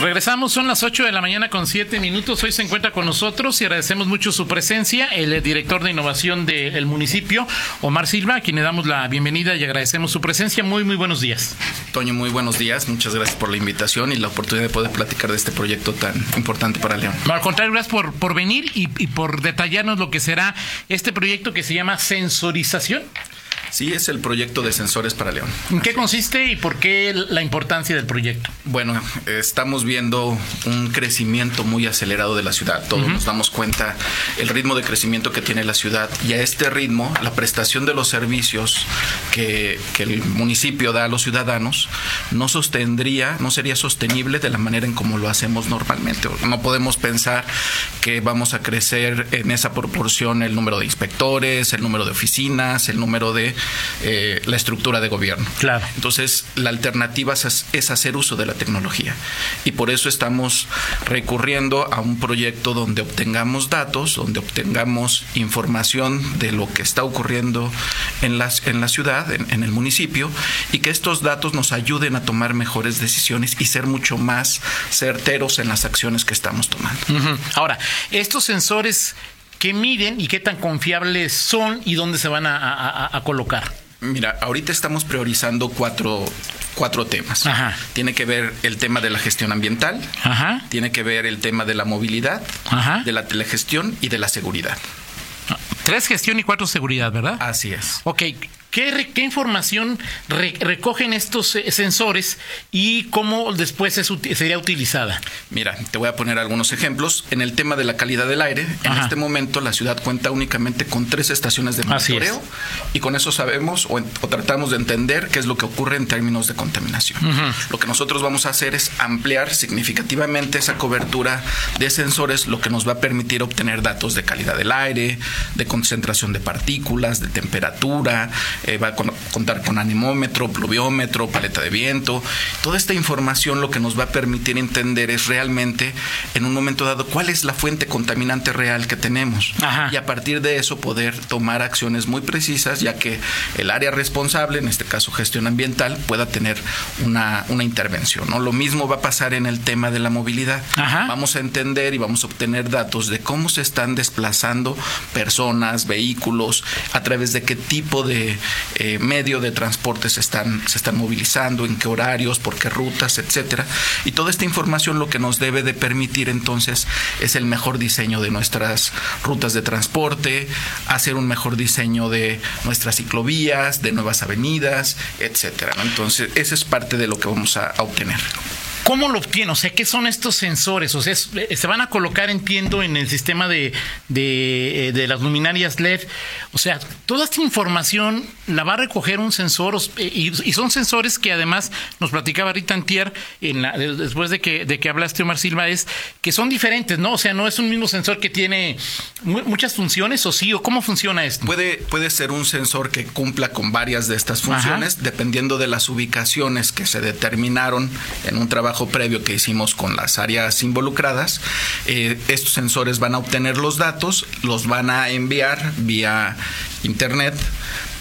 Regresamos, son las 8 de la mañana con 7 minutos. Hoy se encuentra con nosotros y agradecemos mucho su presencia, el director de innovación del municipio, Omar Silva, a quien le damos la bienvenida y agradecemos su presencia. Muy, muy buenos días. Toño, muy buenos días. Muchas gracias por la invitación y la oportunidad de poder platicar de este proyecto tan importante para León. al contrario, gracias por, por venir y, y por detallarnos lo que será este proyecto que se llama sensorización. Sí, es el proyecto de sensores para León. ¿En qué consiste y por qué la importancia del proyecto? Bueno, estamos viendo un crecimiento muy acelerado de la ciudad. Todos nos damos cuenta el ritmo de crecimiento que tiene la ciudad y a este ritmo la prestación de los servicios que, que el municipio da a los ciudadanos no sostendría, no sería sostenible de la manera en como lo hacemos normalmente. No podemos pensar que vamos a crecer en esa proporción el número de inspectores, el número de oficinas, el número de eh, la estructura de gobierno. Claro. Entonces, la alternativa es, hacer uso de la tecnología. Y por eso estamos recurriendo a un proyecto donde obtengamos datos, donde obtengamos información de lo que está ocurriendo en, las, en la ciudad, en, el municipio, y que estos datos nos ayuden a tomar mejores decisiones y ser mucho más certeros en las acciones que estamos tomando. Ahora, estos sensores qué miden y qué tan confiables son y dónde se van a, colocar. Mira, ahorita estamos priorizando cuatro, cuatro temas. Ajá. Tiene que ver el tema de la gestión ambiental, Ajá. tiene que ver el tema de la movilidad, Ajá. de la telegestión y de la seguridad. Tres gestión y cuatro seguridad, ¿verdad? Así es. Ok, ¿Qué, información recogen estos eh, sensores y cómo después sería utilizada? Mira, te voy a poner algunos ejemplos. En el tema de la calidad del aire, en este momento la ciudad cuenta únicamente con tres estaciones de monitoreo y con eso sabemos o, tratamos de entender qué es lo que ocurre en términos de contaminación. Lo que nosotros vamos a hacer es ampliar significativamente esa cobertura de sensores, lo que nos va a permitir obtener datos de calidad del aire, de concentración de partículas, de temperatura, eh, va a contar con anemómetro, pluviómetro, paleta de viento. Toda esta información lo que nos va a permitir entender es realmente en un momento dado cuál es la fuente contaminante real que tenemos. Y a partir de eso poder tomar acciones muy precisas, ya que el área responsable, en este caso gestión ambiental, pueda tener una, intervención. ¿no? Lo mismo va a pasar en el tema de la movilidad. Vamos a entender y vamos a obtener datos de cómo se están desplazando personas, vehículos, a través de qué tipo de, eh, medio de transporte se están, se están movilizando, en qué horarios, por qué rutas, etcétera. Y toda esta información lo que nos debe de permitir entonces es el mejor diseño de nuestras rutas de transporte, hacer un mejor diseño de nuestras ciclovías, de nuevas avenidas, etcétera. Entonces, esa es parte de lo que vamos a obtener. ¿Cómo lo obtiene? O sea, ¿qué son estos sensores? O sea, eh, se van a colocar, entiendo, en el sistema de, de, eh, las luminarias LED. O sea, toda esta información la va a recoger un sensor eh, y, son sensores que además nos platicaba Rita Antier en la, después de que, de que hablaste Omar Silva, es que son diferentes, ¿no? O sea, no es un mismo sensor que tiene muchas funciones o sí, o cómo funciona esto. Puede, puede ser un sensor que cumpla con varias de estas funciones, dependiendo de las ubicaciones que se determinaron en un trabajo previo que hicimos con las áreas involucradas, eh, estos sensores van a obtener los datos, los van a enviar vía internet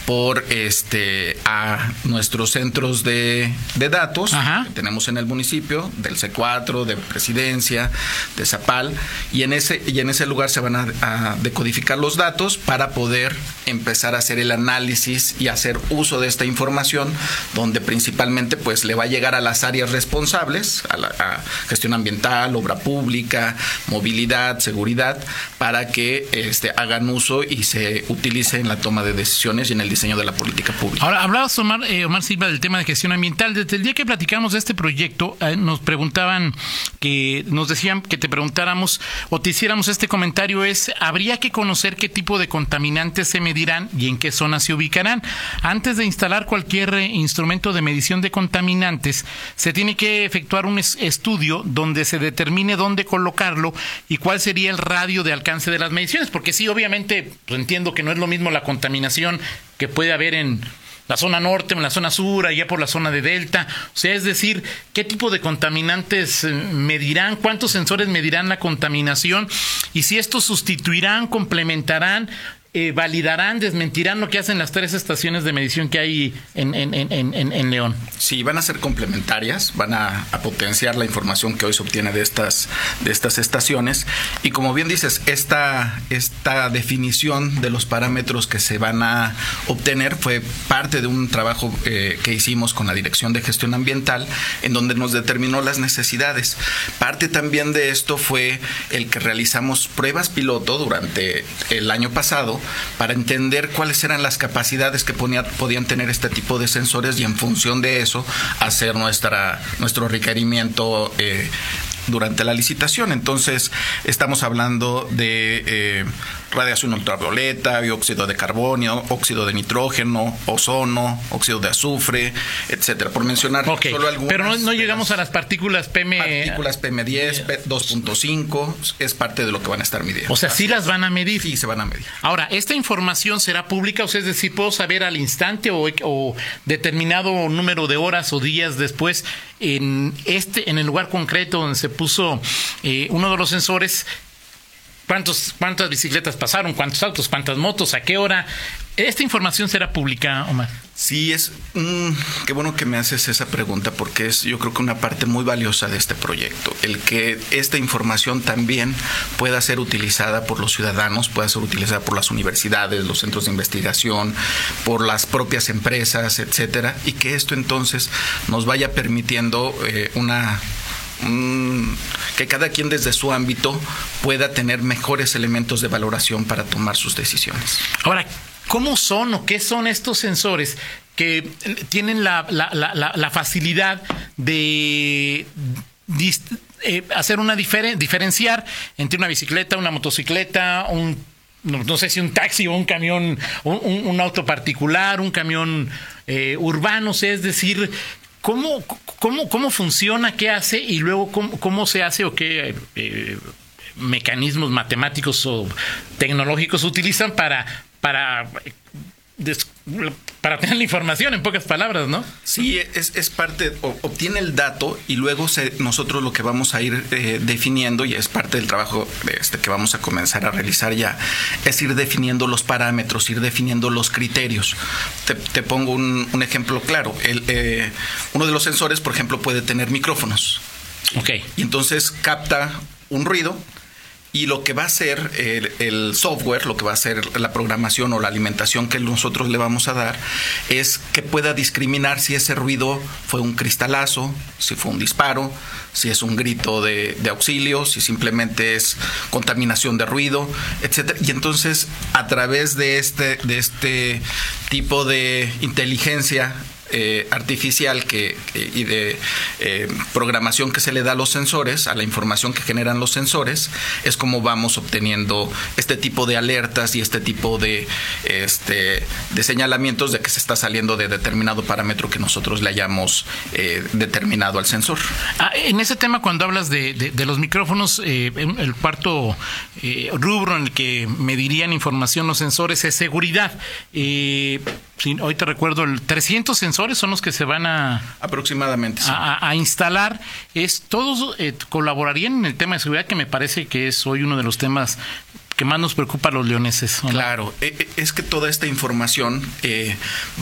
por este a nuestros centros de, datos que tenemos en el municipio, del C4, de Presidencia, de Zapal, y en ese, y en ese lugar se van a, decodificar los datos para poder empezar a hacer el análisis y hacer uso de esta información, donde principalmente pues le va a llegar a las áreas responsables, a la gestión ambiental, obra pública, movilidad, seguridad, para que este, hagan uso y se utilice en la toma de decisiones y en el diseño de la política pública. Ahora, hablabas, Omar, eh, Omar Silva, del tema de gestión ambiental. Desde el día que platicamos de este proyecto, eh, nos preguntaban, que nos decían que te preguntáramos o te hiciéramos este comentario, es, habría que conocer qué tipo de contaminantes se medirán y en qué zonas se ubicarán. Antes de instalar cualquier eh, instrumento de medición de contaminantes, se tiene que efectuar un estudio donde se determine dónde colocarlo y cuál sería el radio de alcance de las mediciones, porque sí, obviamente, pues entiendo que no es lo mismo la contaminación que puede haber en la zona norte, en la zona sur, allá por la zona de delta. O sea, es decir, qué tipo de contaminantes eh, medirán, cuántos sensores medirán la contaminación y si estos sustituirán, complementarán eh, validarán, desmentirán lo que hacen las tres estaciones de medición que hay en, León. Sí, van a ser complementarias, van a, potenciar la información que hoy se obtiene de estas, de estas estaciones. Y como bien dices, esta, esta definición de los parámetros que se van a obtener fue parte de un trabajo eh, que hicimos con la Dirección de Gestión Ambiental, en donde nos determinó las necesidades. Parte también de esto fue el que realizamos pruebas piloto durante el año pasado para entender cuáles eran las capacidades que podían tener este tipo de sensores y en función de eso hacer nuestro requerimiento eh, durante la licitación. Entonces, estamos hablando de eh, radiación ultravioleta, dióxido de carbono, óxido de nitrógeno, ozono, óxido de azufre, etcétera, por mencionar solo algunas. Pero no, llegamos a las partículas PM. Partículas PM10, 2.5, es parte de lo que van a estar midiendo. O sea, sí las van a medir. Sí, se van a medir. Ahora, ¿esta información será pública? O sea, es decir, ¿puedo saber al instante o, determinado número de horas o días después en este, en el lugar concreto donde se puso eh, uno de los sensores, ¿Cuántos, ¿Cuántas bicicletas pasaron? ¿Cuántos autos? ¿Cuántas motos? ¿A qué hora? ¿Esta información será pública, Omar? Sí, es mm, qué bueno que me haces esa pregunta porque es yo creo que una parte muy valiosa de este proyecto, el que esta información también pueda ser utilizada por los ciudadanos, pueda ser utilizada por las universidades, los centros de investigación, por las propias empresas, etcétera, y que esto entonces nos vaya permitiendo eh, una que cada quien desde su ámbito pueda tener mejores elementos de valoración para tomar sus decisiones. Ahora, ¿cómo son o qué son estos sensores que tienen la, facilidad de eh, hacer una diferenciar entre una bicicleta, una motocicleta, un no, sé si un taxi o un camión, un, auto particular, un camión eh, urbano, es decir, ¿Cómo, cómo, cómo funciona, qué hace y luego cómo, cómo se hace o qué eh, mecanismos matemáticos o tecnológicos utilizan para, para para tener la información en pocas palabras, ¿no? Sí, es, es parte, obtiene el dato y luego se, nosotros lo que vamos a ir eh, definiendo, y es parte del trabajo este, que vamos a comenzar a realizar ya, es ir definiendo los parámetros, ir definiendo los criterios. Te, pongo un, ejemplo claro. El, eh, uno de los sensores, por ejemplo, puede tener micrófonos. Ok. Y entonces capta un ruido y lo que va a hacer el, software, lo que va a hacer la programación o la alimentación que nosotros le vamos a dar, es que pueda discriminar si ese ruido fue un cristalazo, si fue un disparo, si es un grito de, de auxilio, si simplemente es contaminación de ruido, etcétera. Y entonces, a través de este, de este tipo de inteligencia eh, artificial que, y de eh, programación que se le da a los sensores, a la información que generan los sensores, es como vamos obteniendo este tipo de alertas y este tipo de, este, de señalamientos de que se está saliendo de determinado parámetro que nosotros le hayamos eh, determinado al sensor. Ah, en ese tema, cuando hablas de, de, los micrófonos, el cuarto rubro en el que medirían información los sensores es seguridad. hoy te recuerdo, el 300 sensores son los que se van a aproximadamente a, instalar. Es todos eh, colaborarían en el tema de seguridad que me parece que es hoy uno de los temas que más nos preocupa a los leoneses. Claro, eh, eh, es que toda esta información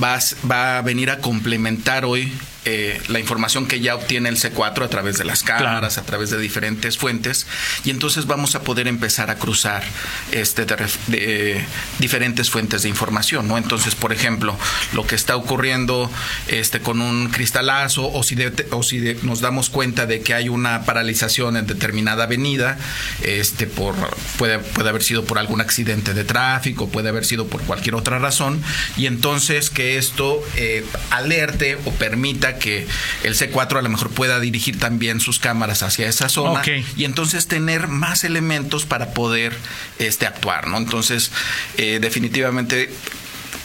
va, va a venir a complementar hoy eh, la información que ya obtiene el C4 a través de las cámaras, a través de diferentes fuentes, y entonces vamos a poder empezar a cruzar este de, eh, diferentes fuentes de información, ¿no? Entonces, por ejemplo, lo que está ocurriendo este con un cristalazo, o si, o si nos damos cuenta de que hay una paralización en determinada avenida, este por puede, puede haber sido por algún accidente de tráfico, puede haber sido por cualquier otra razón, y entonces que esto eh, alerte o permita que el C4 a lo mejor pueda dirigir también sus cámaras hacia esa zona y entonces tener más elementos para poder este, actuar, ¿no? Entonces, eh, definitivamente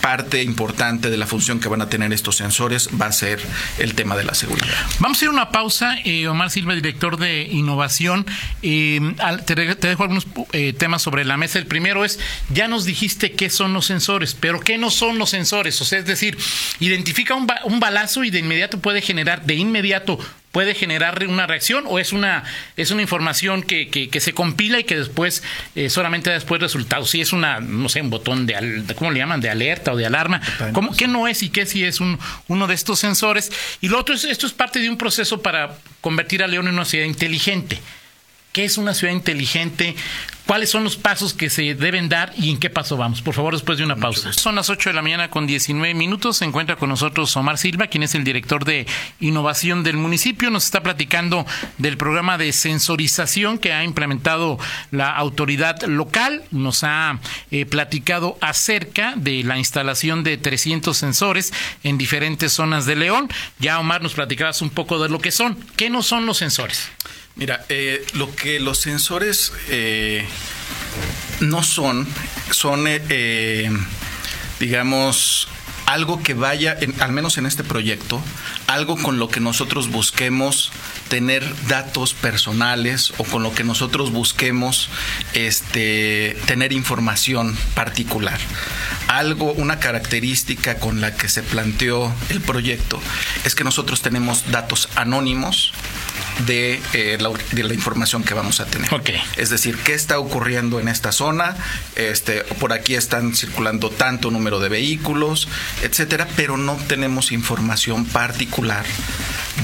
parte importante de la función que van a tener estos sensores va a ser el tema de la seguridad. Vamos a ir a una pausa. Eh, Omar Silva, director de innovación. Eh, te, dejo algunos eh, temas sobre la mesa. El primero es, ya nos dijiste qué son los sensores, pero qué no son los sensores. O sea, es decir, identifica un, un balazo y de inmediato puede generar de inmediato puede generar una reacción o es una es una información que, que, se compila y que después eh, solamente da después resultados. Si es una no sé un botón de cómo le llaman de alerta o de alarma. ¿cómo, qué no es y qué si es un, uno de estos sensores y lo otro es esto es parte de un proceso para convertir a León en una ciudad inteligente ¿Qué es una ciudad inteligente? ¿Cuáles son los pasos que se deben dar y en qué paso vamos? Por favor, después de una pausa. Son las 8 de la mañana con 19 minutos. Se encuentra con nosotros Omar Silva, quien es el director de innovación del municipio. Nos está platicando del programa de sensorización que ha implementado la autoridad local. Nos ha eh, platicado acerca de la instalación de 300 sensores en diferentes zonas de León. Ya, Omar, nos platicabas un poco de lo que son. ¿Qué no son los sensores? Mira, eh, lo que los sensores eh, no son, son, eh, digamos, algo que vaya, al menos en este proyecto, algo con lo que nosotros busquemos tener datos personales o con lo que nosotros busquemos este, tener información particular. Algo, una característica con la que se planteó el proyecto es que nosotros tenemos datos anónimos de, eh, la, de, la, información que vamos a tener. Es decir, qué está ocurriendo en esta zona, este, por aquí están circulando tanto número de vehículos, etcétera, pero no tenemos información particular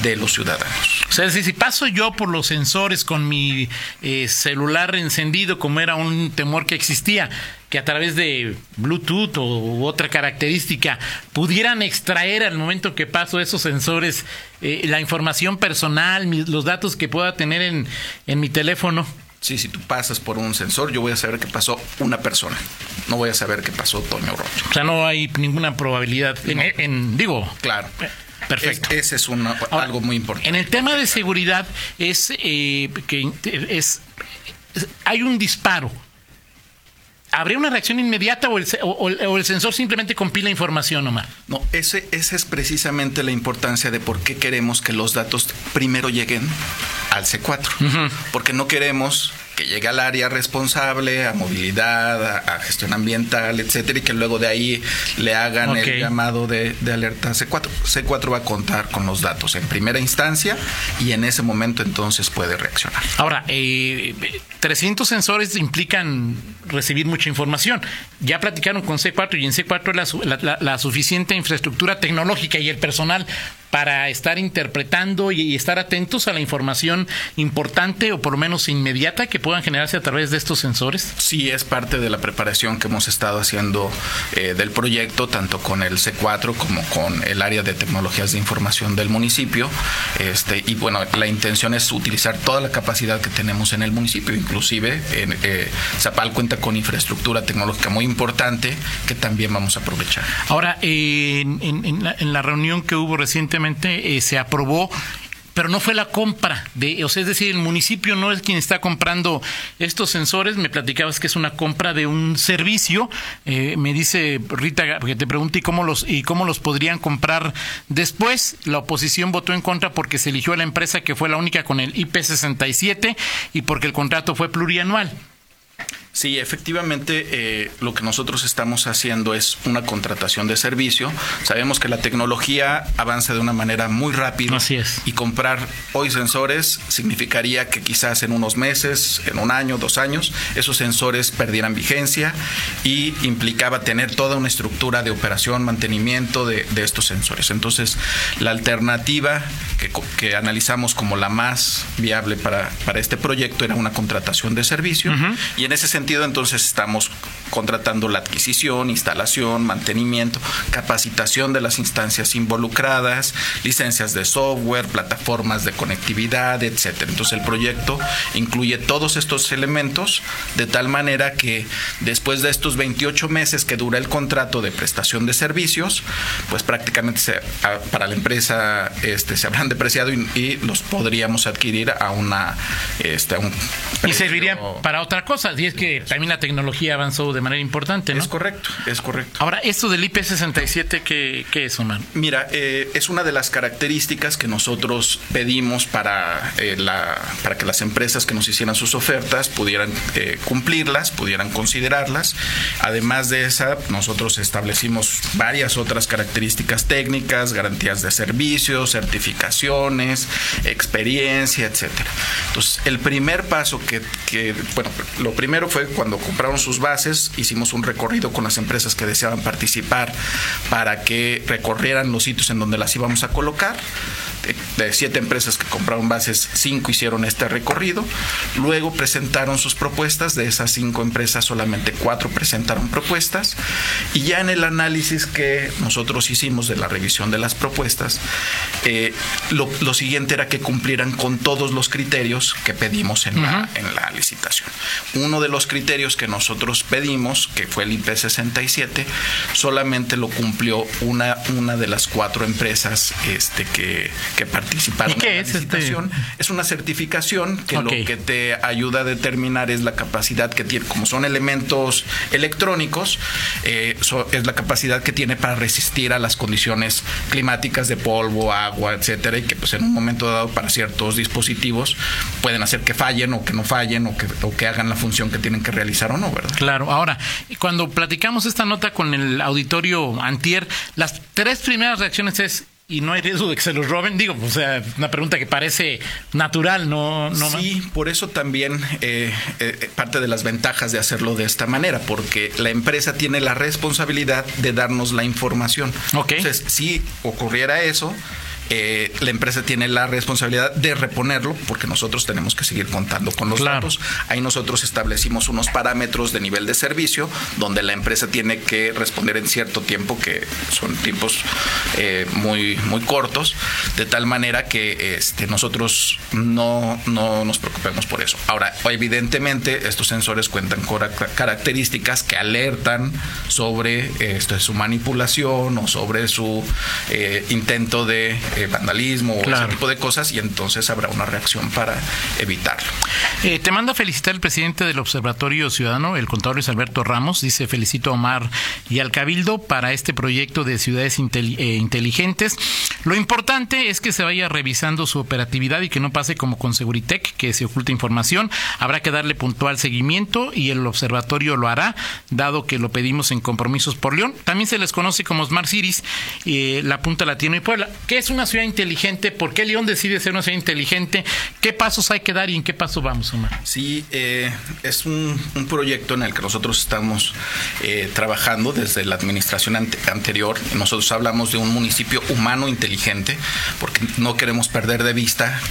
de los ciudadanos. O sea, si paso yo por los sensores con mi eh, celular encendido, como era un temor que existía, que a través de Bluetooth o otra característica pudieran extraer al momento que paso esos sensores eh, la información personal, los datos que pueda tener en, en mi teléfono. Sí, si tú pasas por un sensor, yo voy a saber que pasó una persona. No voy a saber que pasó Toño Rocha. O sea, no hay ninguna probabilidad. En, digo. Claro. Perfecto. ese es algo muy importante. En el tema de seguridad es eh, que es hay un disparo ¿Habría una reacción inmediata o el, sensor simplemente compila información nomás? No, ese, esa es precisamente la importancia de por qué queremos que los datos primero lleguen al C4. Porque no queremos que llegue al área responsable, a movilidad, a, gestión ambiental, etcétera, y que luego de ahí le hagan el llamado de, alerta C4. C4 va a contar con los datos en primera instancia y en ese momento entonces puede reaccionar. Ahora, eh, 300 sensores implican recibir mucha información. Ya platicaron con C4 y en C4 la, la suficiente infraestructura tecnológica y el personal para estar interpretando y, estar atentos a la información importante o por lo menos inmediata que puedan generarse a través de estos sensores? Sí, es parte de la preparación que hemos estado haciendo eh, del proyecto, tanto con el C4 como con el área de tecnologías de información del municipio. Este, y bueno, la intención es utilizar toda la capacidad que tenemos en el municipio, inclusive en, eh, Zapal cuenta con infraestructura tecnológica muy importante que también vamos a aprovechar. Ahora, en, en la reunión que hubo recientemente, eh, se aprobó pero no fue la compra de, o sea, es decir, el municipio no es quien está comprando estos sensores. Me platicabas que es una compra de un servicio. Eh, me dice Rita, porque te pregunté cómo los y cómo los podrían comprar después. La oposición votó en contra porque se eligió a la empresa que fue la única con el IP 67 y porque el contrato fue plurianual. Sí, efectivamente, eh, lo que nosotros estamos haciendo es una contratación de servicio. Sabemos que la tecnología avanza de una manera muy rápida. Así es. Y comprar hoy sensores significaría que quizás en unos meses, en un año, dos años, esos sensores perdieran vigencia y implicaba tener toda una estructura de operación, mantenimiento de, estos sensores. Entonces, la alternativa que, analizamos como la más viable para, para, este proyecto era una contratación de servicio. Y en ese sentido, entonces estamos contratando la adquisición, instalación, mantenimiento, capacitación de las instancias involucradas, licencias de software, plataformas de conectividad, etcétera. Entonces el proyecto incluye todos estos elementos de tal manera que después de estos 28 meses que dura el contrato de prestación de servicios, pues prácticamente para la empresa este, se habrán depreciado y, los podríamos adquirir a una este, y servirían para otra cosa, y es que que también la tecnología avanzó de manera importante, ¿no? Es correcto, es correcto. Ahora, esto del IP67, ¿qué, qué es, Omar? Mira, eh, es una de las características que nosotros pedimos para, eh, la, para que las empresas que nos hicieran sus ofertas pudieran eh, cumplirlas, pudieran considerarlas. Además de esa, nosotros establecimos varias otras características técnicas, garantías de servicios, certificaciones, experiencia, etcétera. Entonces, el primer paso que, que, bueno, lo primero fue cuando compraron sus bases, hicimos un recorrido con las empresas que deseaban participar para que recorrieran los sitios en donde las íbamos a colocar de siete empresas que compraron bases, cinco hicieron este recorrido. Luego presentaron sus propuestas. De esas cinco empresas, solamente cuatro presentaron propuestas. Y ya en el análisis que nosotros hicimos de la revisión de las propuestas, eh, lo, siguiente era que cumplieran con todos los criterios que pedimos en, la, en la licitación. Uno de los criterios que nosotros pedimos, que fue el IP67, solamente lo cumplió una, una de las cuatro empresas este, que, que participaron en la es este? Es una certificación que lo que te ayuda a determinar es la capacidad que tiene, como son elementos electrónicos, eh, es la capacidad que tiene para resistir a las condiciones climáticas de polvo, agua, etcétera, y que pues en un momento dado para ciertos dispositivos pueden hacer que fallen o que no fallen o que, o que hagan la función que tienen que realizar o no, ¿verdad? Claro. Ahora, cuando platicamos esta nota con el auditorio Antier, las tres primeras reacciones es y no hay riesgo de que se los roben. Digo, o sea, una pregunta que parece natural, ¿no? no sí, por eso también eh, eh, parte de las ventajas de hacerlo de esta manera, porque la empresa tiene la responsabilidad de darnos la información. Entonces, si ocurriera eso, eh, la empresa tiene la responsabilidad de reponerlo porque nosotros tenemos que seguir contando con los datos. Ahí nosotros establecimos unos parámetros de nivel de servicio donde la empresa tiene que responder en cierto tiempo, que son tiempos eh, muy, muy cortos, de tal manera que este, nosotros no, no nos preocupemos por eso. Ahora, evidentemente, estos sensores cuentan con características que alertan sobre esto, su manipulación o sobre su eh, intento de eh, vandalismo o ese tipo de cosas y entonces habrá una reacción para evitarlo. Eh, te mando a felicitar el presidente del Observatorio Ciudadano, el contador Luis Alberto Ramos. Dice felicito a Omar y al Cabildo para este proyecto de ciudades eh, inteligentes. Lo importante es que se vaya revisando su operatividad y que no pase como con Seguritech, que se oculta información. Habrá que darle puntual seguimiento y el observatorio lo hará, dado que lo pedimos en compromisos por León. También se les conoce como Smart Cities, la Punta Latino y Puebla, que es una ciudad inteligente? ¿Por qué León decide ser una ciudad inteligente? ¿Qué pasos hay que dar y en qué paso vamos, Omar? Sí, eh, es un, proyecto en el que nosotros estamos eh, trabajando desde la administración anterior. Nosotros hablamos de un municipio humano inteligente porque no queremos perder de vista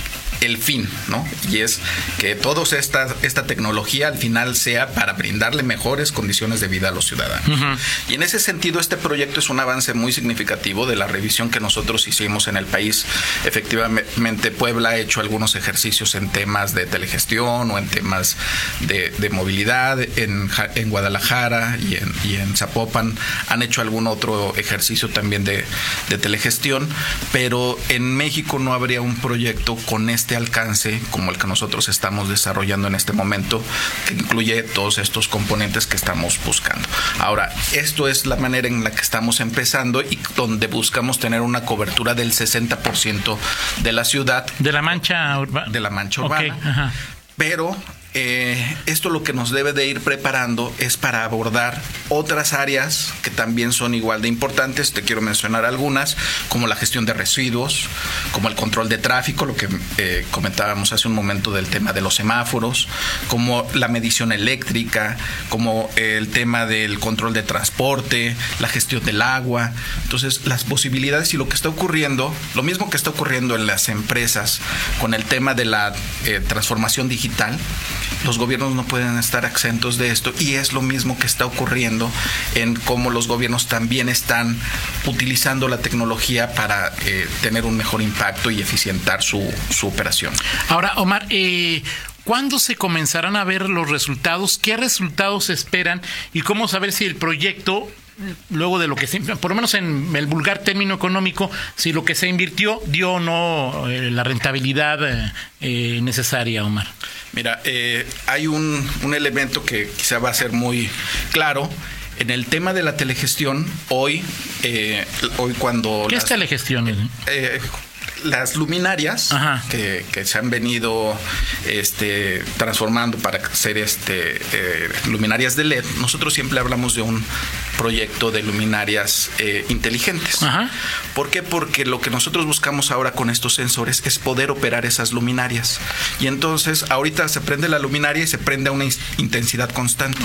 el fin, ¿no? Y es que toda esta, esta tecnología al final sea para brindarle mejores condiciones de vida a los ciudadanos. Y en ese sentido, este proyecto es un avance muy significativo de la revisión que nosotros hicimos en el país. Efectivamente, Puebla ha hecho algunos ejercicios en temas de telegestión o en temas de, movilidad. En, en Guadalajara y en, y en, Zapopan han hecho algún otro ejercicio también de, de telegestión, pero en México no habría un proyecto con este este alcance como el que nosotros estamos desarrollando en este momento, que incluye todos estos componentes que estamos buscando. Ahora, esto es la manera en la que estamos empezando y donde buscamos tener una cobertura del 60% de la ciudad. De la mancha urbana. De la mancha urbana. pero eh, esto lo que nos debe de ir preparando es para abordar otras áreas que también son igual de importantes. Te quiero mencionar algunas, como la gestión de residuos, como el control de tráfico, lo que eh, comentábamos hace un momento del tema de los semáforos, como la medición eléctrica, como el tema del control de transporte, la gestión del agua. Entonces, las posibilidades y lo que está ocurriendo, lo mismo que está ocurriendo en las empresas con el tema de la eh, transformación digital, los gobiernos no pueden estar exentos de esto y es lo mismo que está ocurriendo en cómo los gobiernos también están utilizando la tecnología para eh, tener un mejor impacto y eficientar su, su operación. Ahora, Omar, eh, ¿cuándo se comenzarán a ver los resultados? ¿Qué resultados esperan? ¿Y cómo saber si el proyecto luego de lo que se, por lo menos en el vulgar término económico, si lo que se invirtió dio o no eh, la rentabilidad eh, eh, necesaria, Omar. Mira, hay un, un elemento que quizá va a ser muy claro. En el tema de la telegestión, hoy, hoy cuando... ¿Qué es telegestión? Las luminarias que, se han venido este, transformando para ser este, eh, luminarias de LED, nosotros siempre hablamos de un proyecto de luminarias eh, inteligentes. ¿Por qué? Porque lo que nosotros buscamos ahora con estos sensores es poder operar esas luminarias. Y entonces ahorita se prende la luminaria y se prende a una intensidad constante.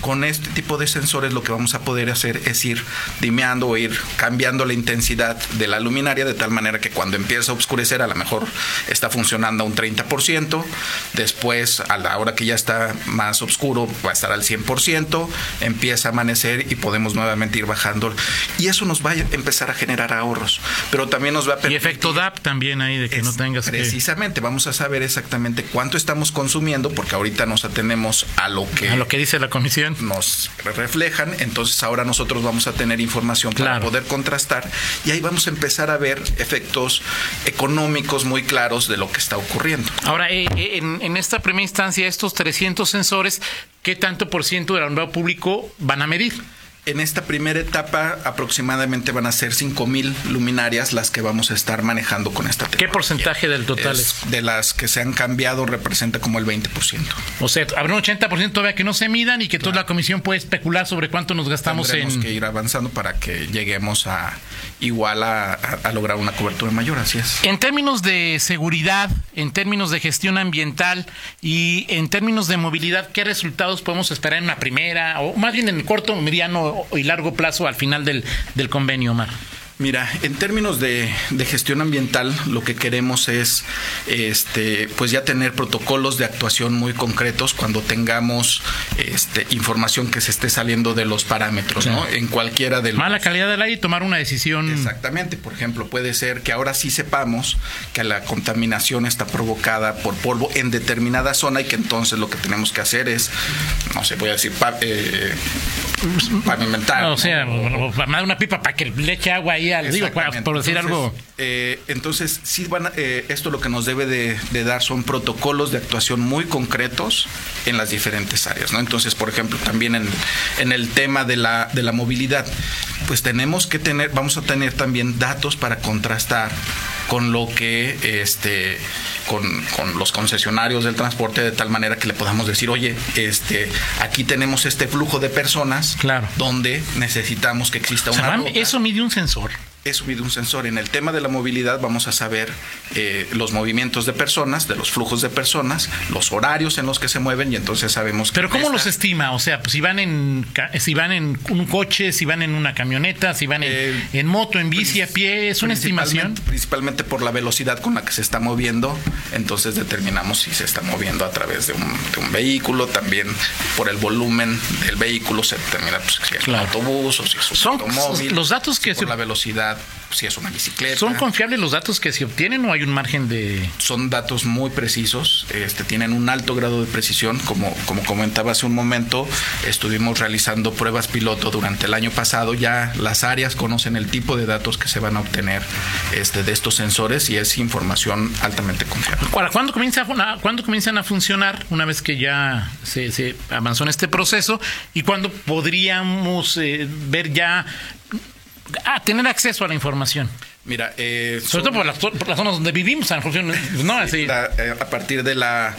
Con este tipo de sensores lo que vamos a poder hacer es ir dimeando o ir cambiando la intensidad de la luminaria de tal manera que cuando empieza a oscurecer, a lo mejor está funcionando a un 30%, después a la hora que ya está más oscuro va a estar al 100%, empieza a amanecer y podemos nuevamente ir bajando. Y eso nos va a empezar a generar ahorros, pero también nos va a permitir... Y efecto DAP también ahí, de que no tengas Precisamente, vamos a saber exactamente cuánto estamos consumiendo, porque ahorita nos atenemos a lo que... A lo que dice la comisión. Nos reflejan, entonces ahora nosotros vamos a tener información para poder contrastar y ahí vamos a empezar a ver efectos económicos muy claros de lo que está ocurriendo. Ahora, eh, eh, en, esta primera instancia, estos 300 sensores, ¿qué tanto por ciento del alumbrado público van a medir? En esta primera etapa aproximadamente van a ser 5.000 luminarias las que vamos a estar manejando con esta tecnología. ¿Qué porcentaje del total es? De las que se han cambiado representa como el 20%. O sea, habrá un 80% todavía que no se midan y que toda la comisión puede especular sobre cuánto nos gastamos Tendremos en... que ir avanzando para que lleguemos a igual a, lograr una cobertura mayor, así es. En términos de seguridad, en términos de gestión ambiental y en términos de movilidad, ¿qué resultados podemos esperar en una primera o más bien en el corto, mediano y largo plazo al final del, del convenio, Omar? Mira, en términos de, gestión ambiental, lo que queremos es, este, pues ya tener protocolos de actuación muy concretos cuando tengamos, este, información que se esté saliendo de los parámetros, ¿no? En cualquiera de los. Mala calidad del aire y tomar una decisión. Exactamente. Por ejemplo, puede ser que ahora sí sepamos que la contaminación está provocada por polvo en determinada zona y que entonces lo que tenemos que hacer es, no sé, voy a decir, eh, pavimentar. O sea, una pipa para que le eche agua ahí digo, por decir algo. Eh, entonces, sí van, eh, esto lo que nos debe de, dar son protocolos de actuación muy concretos en las diferentes áreas, ¿no? Entonces, por ejemplo, también en, en el tema de la, de la movilidad, pues tenemos que tener, vamos a tener también datos para contrastar con lo que este con, con, los concesionarios del transporte de tal manera que le podamos decir, oye, este, aquí tenemos este flujo de personas claro. donde necesitamos que exista una. Eso mide un sensor es subido un sensor. En el tema de la movilidad vamos a saber eh, los movimientos de personas, de los flujos de personas, los horarios en los que se mueven y entonces sabemos. Pero cómo los estima, o sea, pues, si van en si van en un coche, si van en una camioneta, si van en, eh, moto, en bici, a pie, es una estimación. Principalmente por la velocidad con la que se está moviendo, entonces determinamos si se está moviendo a través de un, vehículo, también por el volumen del vehículo se determina pues, si es un autobús o si es un Son automóvil. Los datos que por la velocidad si es una bicicleta. ¿Son confiables los datos que se obtienen o hay un margen de...? Son datos muy precisos, este, tienen un alto grado de precisión. Como, como comentaba hace un momento, estuvimos realizando pruebas piloto durante el año pasado. Ya las áreas conocen el tipo de datos que se van a obtener este, de estos sensores y es información altamente confiable. ¿cuándo, comienza a, ¿cuándo comienzan a funcionar una vez que ya se, avanzó en este proceso? ¿Y cuándo podríamos eh, ver ya Ah, tener acceso a la información. Mira, eh, sobre todo por las, zonas donde vivimos, a, ¿no? Así. Eh, a partir de la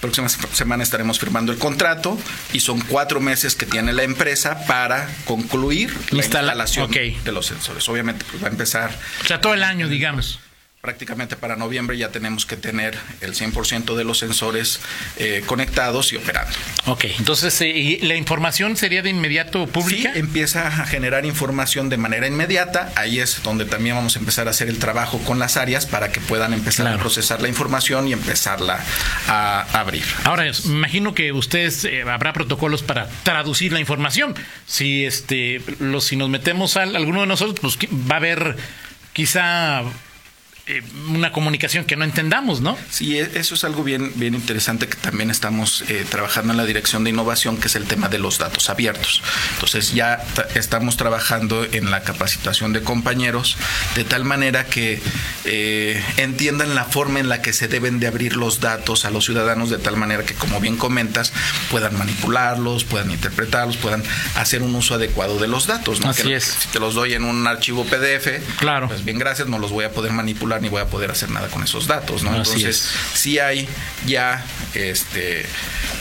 próxima semana estaremos firmando el contrato y son cuatro meses que tiene la empresa para concluir la instalación de los sensores. Obviamente pues, va a empezar. O sea, todo el año, digamos prácticamente para noviembre ya tenemos que tener el 100% de los sensores eh, conectados y operando. Ok, entonces, eh, ¿la información sería de inmediato pública? Sí, empieza a generar información de manera inmediata. Ahí es donde también vamos a empezar a hacer el trabajo con las áreas para que puedan empezar a procesar la información y empezarla a abrir. Ahora, imagino que ustedes eh, habrá protocolos para traducir la información. Si este, los, si nos metemos a alguno de nosotros, pues va a haber quizá eh, una comunicación que no entendamos, ¿no? Sí, e, eso es algo bien, bien interesante que también estamos eh, trabajando en la dirección de innovación, que es el tema de los datos abiertos. Entonces ya estamos trabajando en la capacitación de compañeros de tal manera que eh, entiendan la forma en la que se deben de abrir los datos a los ciudadanos, de tal manera que, como bien comentas, puedan manipularlos, puedan interpretarlos, puedan hacer un uso adecuado de los datos. ¿no? Así es. Si te los doy en un archivo PDF, claro. pues bien, gracias, no los voy a poder manipular ni voy a poder hacer nada con esos datos, ¿no? Entonces, sí hay ya este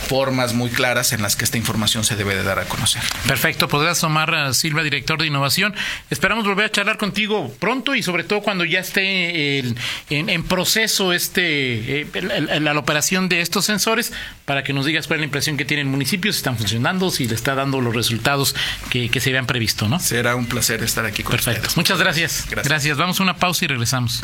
formas muy claras en las que esta información se debe de dar a conocer. Perfecto, podrás tomar a Silva, director de innovación. Esperamos volver a charlar contigo pronto y sobre todo cuando ya esté en, proceso este eh, la, operación de estos sensores para que nos digas cuál es la impresión que tiene el municipio, si están funcionando, si le está dando los resultados que, se habían previsto, ¿no? Será un placer estar aquí con Perfecto. Muchas gracias. gracias. Gracias. Vamos a una pausa y regresamos.